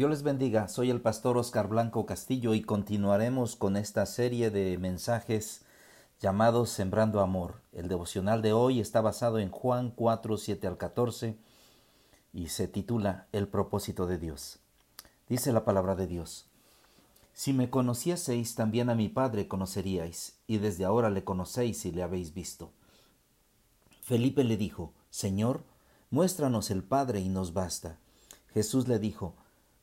Dios les bendiga, soy el pastor Oscar Blanco Castillo y continuaremos con esta serie de mensajes llamados Sembrando Amor. El devocional de hoy está basado en Juan 4, 7 al 14 y se titula El propósito de Dios. Dice la palabra de Dios. Si me conocieseis, también a mi Padre conoceríais, y desde ahora le conocéis y le habéis visto. Felipe le dijo, Señor, muéstranos el Padre y nos basta. Jesús le dijo,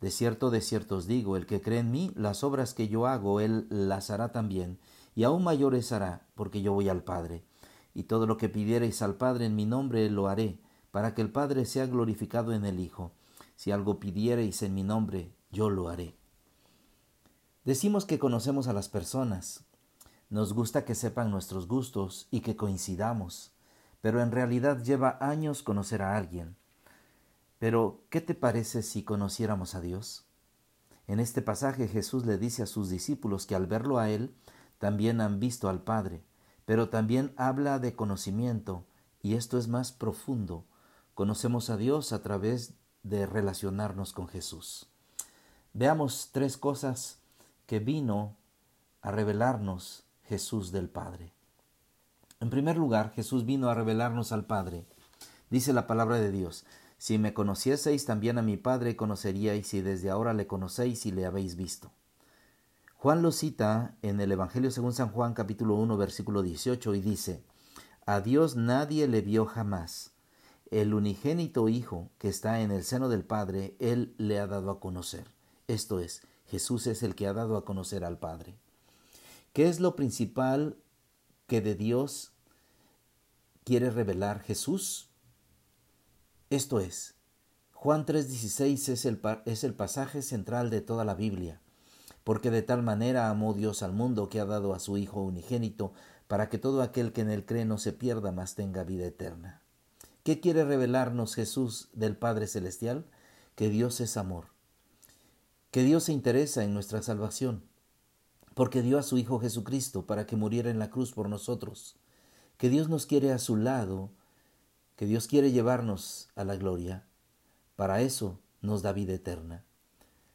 De cierto, de cierto os digo, el que cree en mí, las obras que yo hago, él las hará también, y aún mayores hará, porque yo voy al Padre. Y todo lo que pidiereis al Padre en mi nombre, lo haré, para que el Padre sea glorificado en el Hijo. Si algo pidiereis en mi nombre, yo lo haré. Decimos que conocemos a las personas. Nos gusta que sepan nuestros gustos y que coincidamos, pero en realidad lleva años conocer a alguien. Pero, ¿qué te parece si conociéramos a Dios? En este pasaje Jesús le dice a sus discípulos que al verlo a Él, también han visto al Padre, pero también habla de conocimiento, y esto es más profundo. Conocemos a Dios a través de relacionarnos con Jesús. Veamos tres cosas que vino a revelarnos Jesús del Padre. En primer lugar, Jesús vino a revelarnos al Padre. Dice la palabra de Dios, si me conocieseis, también a mi Padre conoceríais y desde ahora le conocéis y le habéis visto. Juan lo cita en el Evangelio según San Juan capítulo 1 versículo 18 y dice, A Dios nadie le vio jamás. El unigénito Hijo que está en el seno del Padre, Él le ha dado a conocer. Esto es, Jesús es el que ha dado a conocer al Padre. ¿Qué es lo principal que de Dios quiere revelar Jesús? Esto es, Juan 3:16 es el, es el pasaje central de toda la Biblia, porque de tal manera amó Dios al mundo que ha dado a su Hijo unigénito, para que todo aquel que en él cree no se pierda, mas tenga vida eterna. ¿Qué quiere revelarnos Jesús del Padre Celestial? Que Dios es amor, que Dios se interesa en nuestra salvación, porque dio a su Hijo Jesucristo para que muriera en la cruz por nosotros, que Dios nos quiere a su lado, que Dios quiere llevarnos a la gloria. Para eso nos da vida eterna.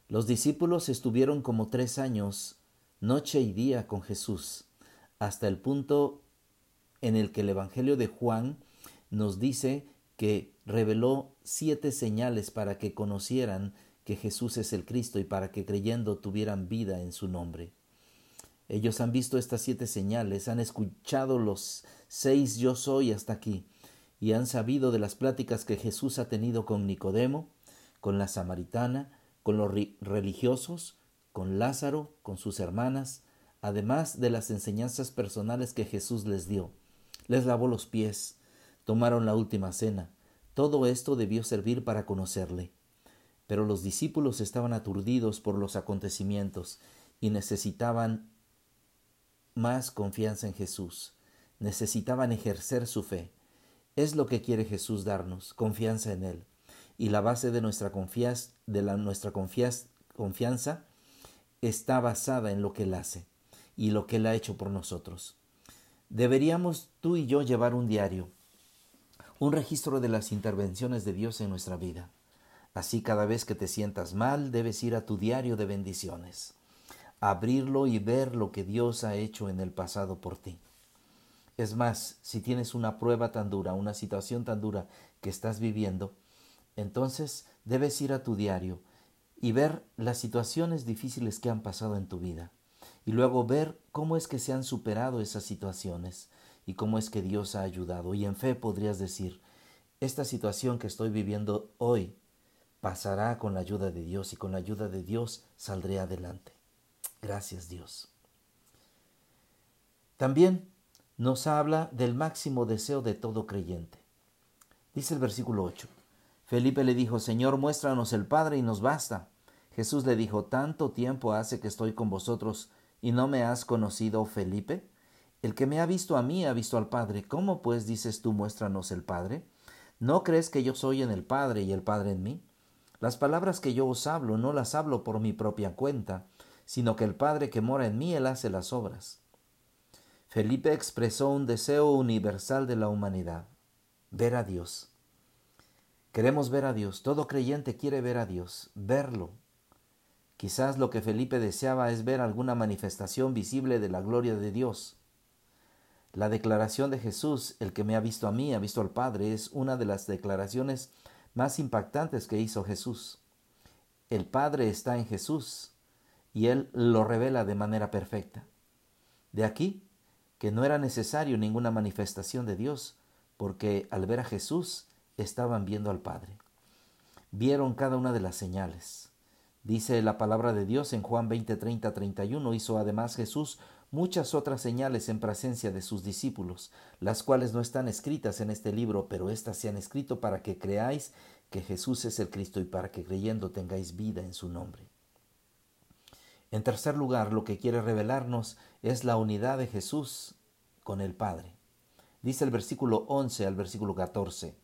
Los discípulos estuvieron como tres años, noche y día, con Jesús, hasta el punto en el que el Evangelio de Juan nos dice que reveló siete señales para que conocieran que Jesús es el Cristo y para que creyendo tuvieran vida en su nombre. Ellos han visto estas siete señales, han escuchado los seis yo soy hasta aquí, y han sabido de las pláticas que Jesús ha tenido con Nicodemo, con la samaritana, con los religiosos, con Lázaro, con sus hermanas, además de las enseñanzas personales que Jesús les dio. Les lavó los pies, tomaron la última cena. Todo esto debió servir para conocerle. Pero los discípulos estaban aturdidos por los acontecimientos y necesitaban más confianza en Jesús. Necesitaban ejercer su fe. Es lo que quiere Jesús darnos, confianza en Él. Y la base de nuestra, confianza, nuestra confianza está basada en lo que Él hace y lo que Él ha hecho por nosotros. Deberíamos tú y yo llevar un diario, un registro de las intervenciones de Dios en nuestra vida. Así cada vez que te sientas mal, debes ir a tu diario de bendiciones, abrirlo y ver lo que Dios ha hecho en el pasado por ti. Es más, si tienes una prueba tan dura, una situación tan dura que estás viviendo, entonces debes ir a tu diario y ver las situaciones difíciles que han pasado en tu vida y luego ver cómo es que se han superado esas situaciones y cómo es que Dios ha ayudado. Y en fe podrías decir, esta situación que estoy viviendo hoy pasará con la ayuda de Dios y con la ayuda de Dios saldré adelante. Gracias Dios. También nos habla del máximo deseo de todo creyente. Dice el versículo 8. Felipe le dijo, Señor, muéstranos el Padre y nos basta. Jesús le dijo, tanto tiempo hace que estoy con vosotros ¿Y no me has conocido, Felipe? El que me ha visto a mí ha visto al Padre. ¿Cómo pues dices tú, muéstranos el Padre? ¿No crees que yo soy en el Padre y el Padre en mí? Las palabras que yo os hablo no las hablo por mi propia cuenta, sino que el Padre que mora en mí, él hace las obras. Felipe expresó un deseo universal de la humanidad, ver a Dios. Queremos ver a Dios, todo creyente quiere ver a Dios, verlo. Quizás lo que Felipe deseaba es ver alguna manifestación visible de la gloria de Dios. La declaración de Jesús, el que me ha visto a mí, ha visto al Padre, es una de las declaraciones más impactantes que hizo Jesús. El Padre está en Jesús y Él lo revela de manera perfecta. De aquí que no era necesario ninguna manifestación de Dios, porque al ver a Jesús estaban viendo al Padre. Vieron cada una de las señales. Dice la palabra de Dios en Juan 20, 30, 31, hizo además Jesús muchas otras señales en presencia de sus discípulos, las cuales no están escritas en este libro, pero éstas se han escrito para que creáis que Jesús es el Cristo y para que creyendo tengáis vida en su nombre. En tercer lugar, lo que quiere revelarnos es la unidad de Jesús con el Padre. Dice el versículo 11 al versículo 14.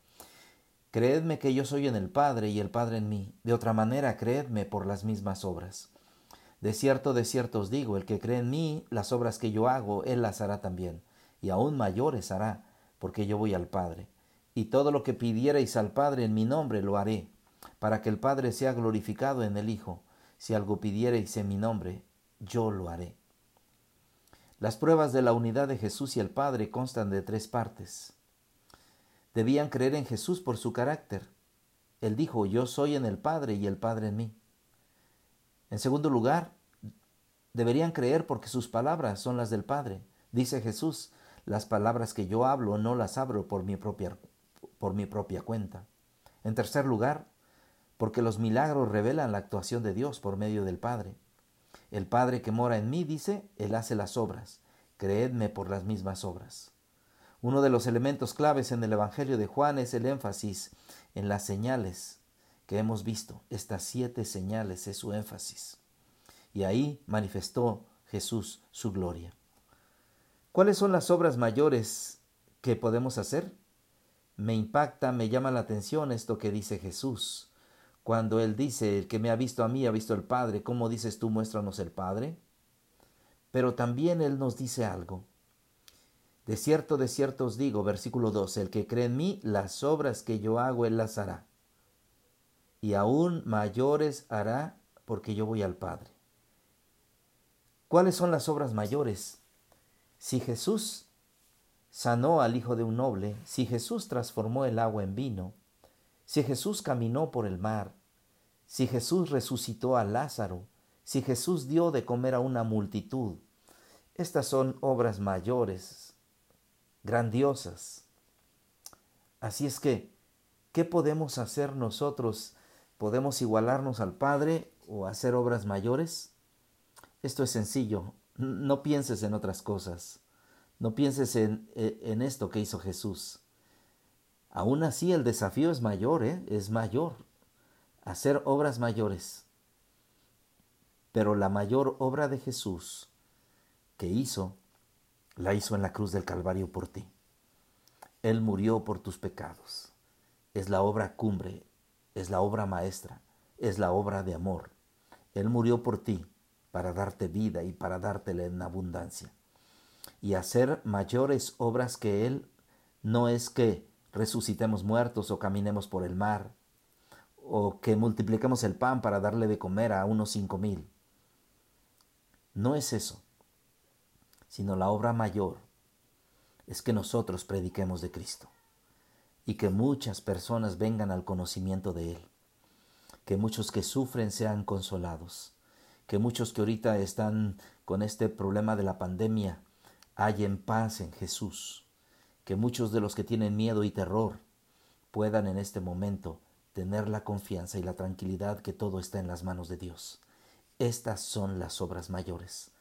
Creedme que yo soy en el Padre y el Padre en mí. De otra manera, creedme por las mismas obras. De cierto, de cierto os digo, el que cree en mí, las obras que yo hago, él las hará también, y aún mayores hará, porque yo voy al Padre. Y todo lo que pidierais al Padre en mi nombre lo haré, para que el Padre sea glorificado en el Hijo. Si algo pidierais en mi nombre, yo lo haré. Las pruebas de la unidad de Jesús y el Padre constan de tres partes. Debían creer en Jesús por su carácter. Él dijo, yo soy en el Padre y el Padre en mí. En segundo lugar, deberían creer porque sus palabras son las del Padre. Dice Jesús, las palabras que yo hablo no las abro por mi propia, por mi propia cuenta. En tercer lugar, porque los milagros revelan la actuación de Dios por medio del Padre. El Padre que mora en mí, dice, Él hace las obras. Creedme por las mismas obras. Uno de los elementos claves en el Evangelio de Juan es el énfasis en las señales que hemos visto. Estas siete señales es su énfasis. Y ahí manifestó Jesús su gloria. ¿Cuáles son las obras mayores que podemos hacer? Me impacta, me llama la atención esto que dice Jesús. Cuando Él dice, el que me ha visto a mí ha visto al Padre, ¿cómo dices tú muéstranos el Padre? Pero también Él nos dice algo. De cierto, de cierto os digo, versículo 12, el que cree en mí, las obras que yo hago, Él las hará. Y aún mayores hará porque yo voy al Padre. ¿Cuáles son las obras mayores? Si Jesús sanó al hijo de un noble, si Jesús transformó el agua en vino, si Jesús caminó por el mar, si Jesús resucitó a Lázaro, si Jesús dio de comer a una multitud, estas son obras mayores grandiosas. Así es que, ¿qué podemos hacer nosotros? ¿Podemos igualarnos al Padre o hacer obras mayores? Esto es sencillo. No pienses en otras cosas. No pienses en, e, en esto que hizo Jesús. Aún así el desafío es mayor, ¿eh? es mayor. Hacer obras mayores. Pero la mayor obra de Jesús que hizo la hizo en la cruz del Calvario por ti. Él murió por tus pecados. Es la obra cumbre, es la obra maestra, es la obra de amor. Él murió por ti para darte vida y para dártela en abundancia. Y hacer mayores obras que Él no es que resucitemos muertos o caminemos por el mar o que multipliquemos el pan para darle de comer a unos cinco mil. No es eso sino la obra mayor es que nosotros prediquemos de Cristo y que muchas personas vengan al conocimiento de Él, que muchos que sufren sean consolados, que muchos que ahorita están con este problema de la pandemia hallen paz en Jesús, que muchos de los que tienen miedo y terror puedan en este momento tener la confianza y la tranquilidad que todo está en las manos de Dios. Estas son las obras mayores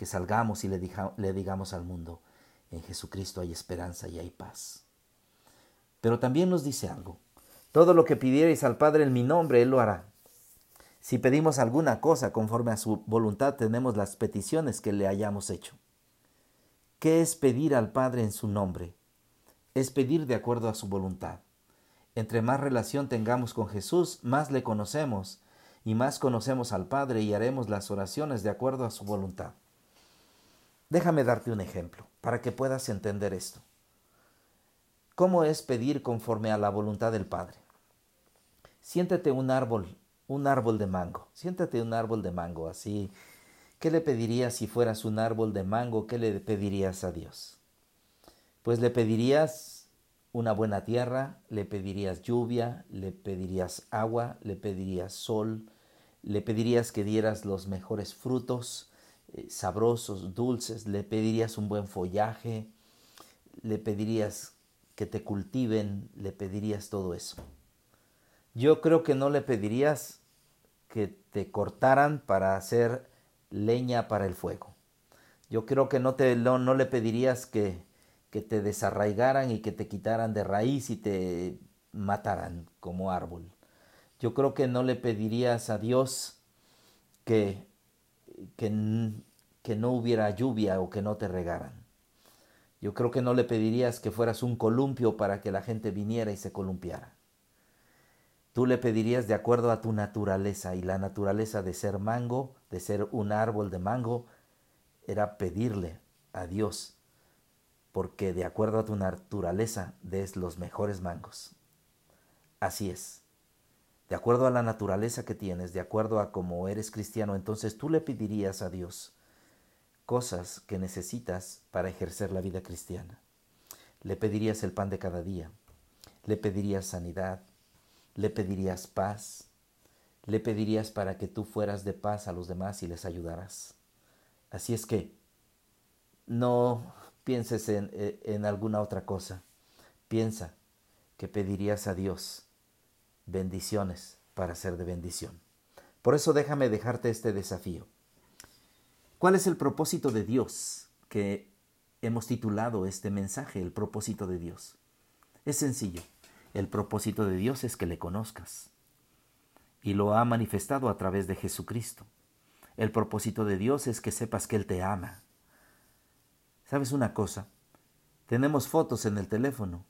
que salgamos y le, digamos al mundo, en Jesucristo hay esperanza y hay paz. Pero también nos dice algo, todo lo que pidierais al Padre en mi nombre, Él lo hará. Si pedimos alguna cosa conforme a su voluntad, tenemos las peticiones que le hayamos hecho. ¿Qué es pedir al Padre en su nombre? Es pedir de acuerdo a su voluntad. Entre más relación tengamos con Jesús, más le conocemos y más conocemos al Padre y haremos las oraciones de acuerdo a su voluntad. Déjame darte un ejemplo para que puedas entender esto. ¿Cómo es pedir conforme a la voluntad del Padre? Siéntete un árbol, un árbol de mango. Siéntate un árbol de mango, así. ¿Qué le pedirías si fueras un árbol de mango? ¿Qué le pedirías a Dios? Pues le pedirías una buena tierra, le pedirías lluvia, le pedirías agua, le pedirías sol, le pedirías que dieras los mejores frutos, eh, sabrosos, dulces, le pedirías un buen follaje, le pedirías que te cultiven, le pedirías todo eso. Yo creo que no le pedirías que te cortaran para hacer leña para el fuego. Yo creo que no, te, no le pedirías que, que te desarraigaran y que te quitaran de raíz y te mataran como árbol. Yo creo que no le pedirías a Dios que, que, que, no hubiera lluvia o que no te regaran. Yo creo que no le pedirías que fueras un columpio para que la gente viniera y se columpiara. Tú le pedirías de acuerdo a tu naturaleza y la naturaleza de ser mango, de ser un árbol de mango, era pedirle a Dios porque de acuerdo a tu naturaleza des los mejores mangos. Así es. De acuerdo a la naturaleza que tienes, de acuerdo a cómo eres cristiano, entonces tú le pedirías a Dios cosas que necesitas para ejercer la vida cristiana. Le pedirías el pan de cada día, le pedirías sanidad, le pedirías paz, le pedirías para que tú fueras de paz a los demás y les ayudaras. Así es que no pienses en, eh, en alguna otra cosa. Piensa que pedirías a Dios bendiciones para ser de bendición. Por eso déjame dejarte este desafío. ¿Cuál es el propósito de Dios que hemos titulado este mensaje, el propósito de Dios? Es sencillo. El propósito de Dios es que le conozcas. Y lo ha manifestado a través de Jesucristo. El propósito de Dios es que sepas que Él te ama, ¿Sabes una cosa? Tenemos fotos en el teléfono.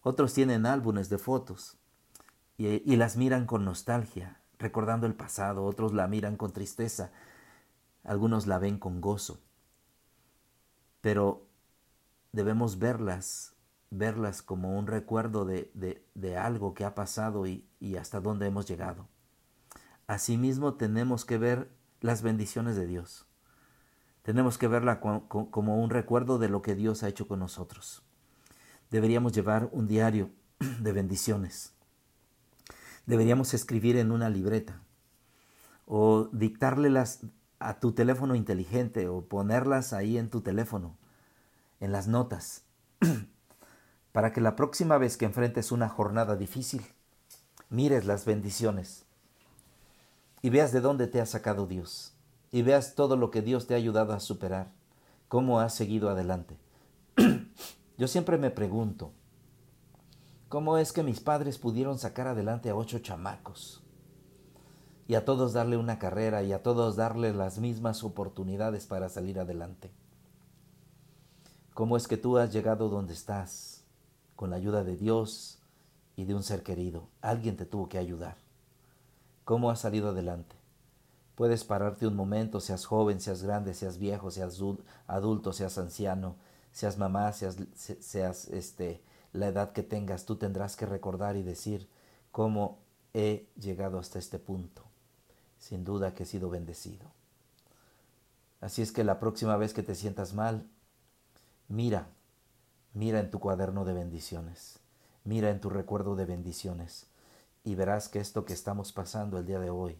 Otros tienen álbumes de fotos y, las miran con nostalgia, recordando el pasado. Otros la miran con tristeza. Algunos la ven con gozo. Pero debemos verlas, verlas como un recuerdo de, algo que ha pasado y hasta dónde hemos llegado. Asimismo tenemos que ver las bendiciones de Dios. Tenemos que verla como un recuerdo de lo que Dios ha hecho con nosotros. Deberíamos llevar un diario de bendiciones. Deberíamos escribir en una libreta o dictárlelas a tu teléfono inteligente o ponerlas ahí en tu teléfono, en las notas, para que la próxima vez que enfrentes una jornada difícil, mires las bendiciones y veas de dónde te ha sacado Dios y veas todo lo que Dios te ha ayudado a superar, cómo has seguido adelante. Yo siempre me pregunto, ¿cómo es que mis padres pudieron sacar adelante a ocho chamacos? Y a todos darle una carrera y a todos darle las mismas oportunidades para salir adelante. ¿Cómo es que tú has llegado donde estás? Con la ayuda de Dios y de un ser querido. Alguien te tuvo que ayudar. ¿Cómo has salido adelante? Puedes pararte un momento, seas joven, seas grande, seas viejo, seas adulto, seas anciano, seas mamá, seas, este, la edad que tengas, tú tendrás que recordar y decir cómo he llegado hasta este punto. Sin duda que he sido bendecido. Así es que la próxima vez que te sientas mal, mira, mira en tu cuaderno de bendiciones, mira en tu recuerdo de bendiciones y verás que esto que estamos pasando el día de hoy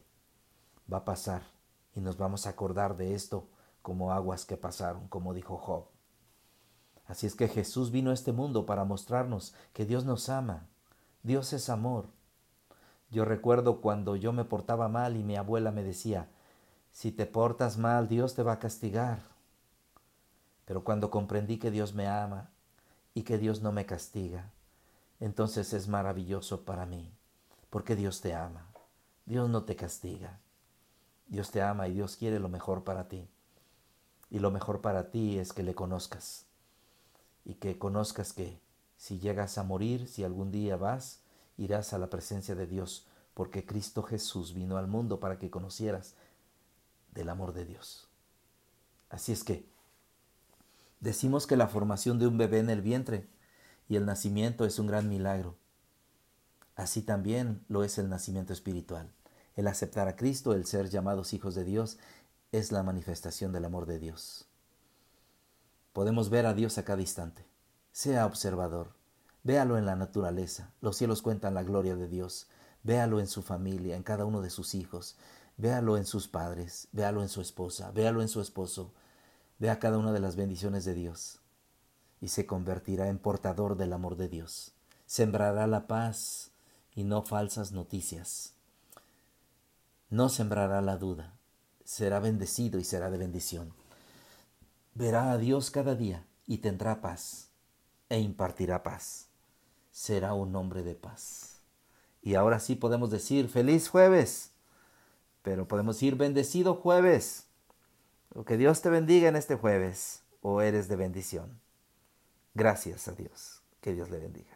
va a pasar y nos vamos a acordar de esto como aguas que pasaron, como dijo Job. Así es que Jesús vino a este mundo para mostrarnos que Dios nos ama. Dios es amor. Yo recuerdo cuando yo me portaba mal y mi abuela me decía, si te portas mal, Dios te va a castigar. Pero cuando comprendí que Dios me ama y que Dios no me castiga, entonces es maravilloso para mí, porque Dios te ama. Dios no te castiga. Dios te ama y Dios quiere lo mejor para ti. Y lo mejor para ti es que le conozcas. Y que conozcas que si llegas a morir, si algún día vas, irás a la presencia de Dios, porque Cristo Jesús vino al mundo para que conocieras del amor de Dios. Así es que decimos que la formación de un bebé en el vientre y el nacimiento es un gran milagro. Así también lo es el nacimiento espiritual. El aceptar a Cristo, el ser llamados hijos de Dios, es la manifestación del amor de Dios. Podemos ver a Dios a cada instante. Sea observador. Véalo en la naturaleza. Los cielos cuentan la gloria de Dios. Véalo en su familia, en cada uno de sus hijos. Véalo en sus padres. Véalo en su esposa. Véalo en su esposo. Vea cada una de las bendiciones de Dios. Y se convertirá en portador del amor de Dios. Sembrará la paz y no falsas noticias no sembrará la duda, será bendecido y será de bendición. Verá a Dios cada día y tendrá paz e impartirá paz. Será un hombre de paz. Y ahora sí podemos decir feliz jueves, pero podemos decir bendecido jueves. Que Dios te bendiga en este jueves o eres de bendición. Gracias a Dios. Que Dios le bendiga.